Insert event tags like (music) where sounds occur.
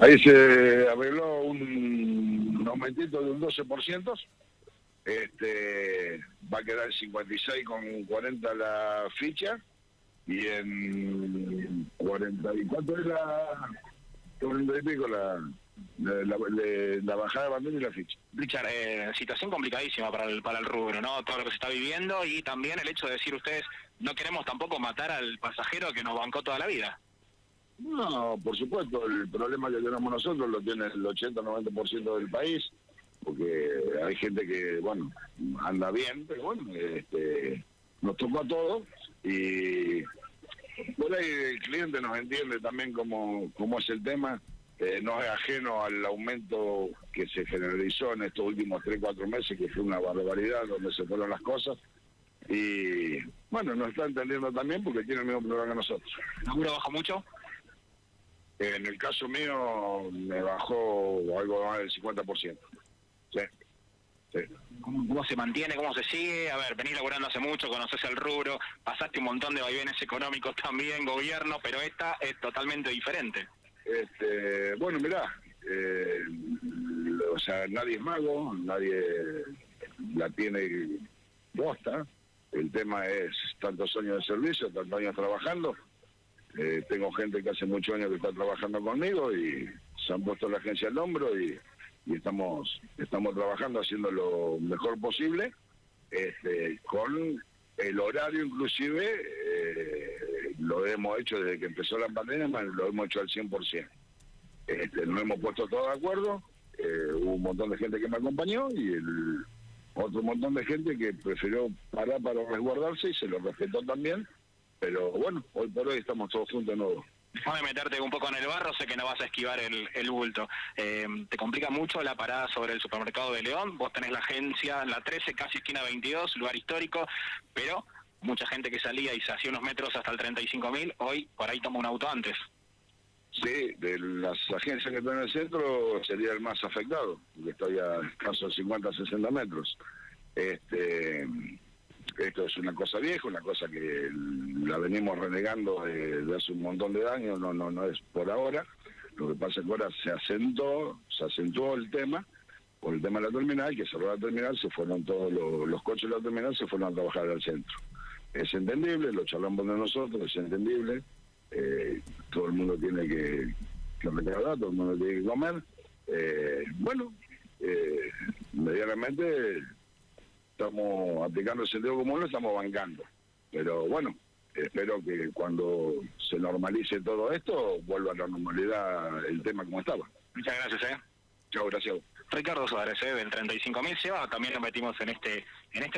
Ahí se arregló un, aumentito de un 12%. Este, va a quedar 56 con 40 la ficha y en 40 y cuánto es la 40 y pico la la, bajada de bandera y la ficha. Richard, eh, situación complicadísima para el, para el rubro, ¿no? Todo lo que se está viviendo y también el hecho de decir ustedes, no queremos tampoco matar al pasajero que nos bancó toda la vida. No, por supuesto, el problema que tenemos nosotros lo tiene el 80-90% del país, porque hay gente que, bueno, anda bien, pero bueno, este, nos tocó a todos y por ahí el cliente nos entiende también cómo, cómo es el tema eh, no es ajeno al aumento que se generalizó en estos últimos 3, 4 meses, que fue una barbaridad donde se fueron las cosas. Y bueno, nos está entendiendo también porque tiene el mismo problema que nosotros. ¿El laburo bajó mucho? En el caso mío me bajó algo más del 50%. Sí. Sí. ¿Cómo, se mantiene? ¿Cómo se sigue? A ver, venís laburando hace mucho, conoces el rubro, pasaste un montón de vaivenes económicos (laughs) también, gobierno, pero esta es totalmente diferente. Este, bueno, mirá, eh, o sea, nadie es mago, nadie la tiene bosta. El tema es tantos años de servicio, tantos años trabajando. Eh, tengo gente que hace muchos años que está trabajando conmigo y se han puesto la agencia al hombro y, estamos estamos trabajando haciendo lo mejor posible este, con el horario inclusive eh, lo hemos hecho desde que empezó la pandemia, lo hemos hecho al 100%. Este, nos hemos puesto todos de acuerdo, eh, hubo un montón de gente que me acompañó y el otro montón de gente que prefirió parar para resguardarse y se lo respetó también, pero bueno, hoy por hoy estamos todos juntos de nuevo. Déjame meterte un poco en el barro, sé que no vas a esquivar el, el bulto. Eh, ¿Te complica mucho la parada sobre el supermercado de León? Vos tenés la agencia, la 13, casi esquina 22, lugar histórico, pero mucha gente que salía y se hacía unos metros hasta el 35.000, hoy por ahí toma un auto antes. Sí, de las agencias que están en el centro sería el más afectado, porque estoy a escasos 50, 60 metros. Este, esto es una cosa vieja, una cosa que la venimos renegando de, hace un montón de años, no, no, no es por ahora. Lo que pasa es que ahora se asentó, se acentuó el tema, por el tema de la terminal, que cerró la terminal, se fueron todos los, los coches de la terminal, se fueron a trabajar al centro es entendible, lo charlamos de nosotros, es entendible, eh, todo el mundo tiene que, que todo el mundo tiene que comer. Eh, bueno, eh, medianamente estamos aplicando el sentido común, lo estamos bancando. Pero bueno, espero que cuando se normalice todo esto, vuelva a la normalidad el tema como estaba. Muchas gracias, ¿eh? Chao, gracias. Ricardo Suárez, ¿eh? del 35.000 se va, también lo metimos en este, en este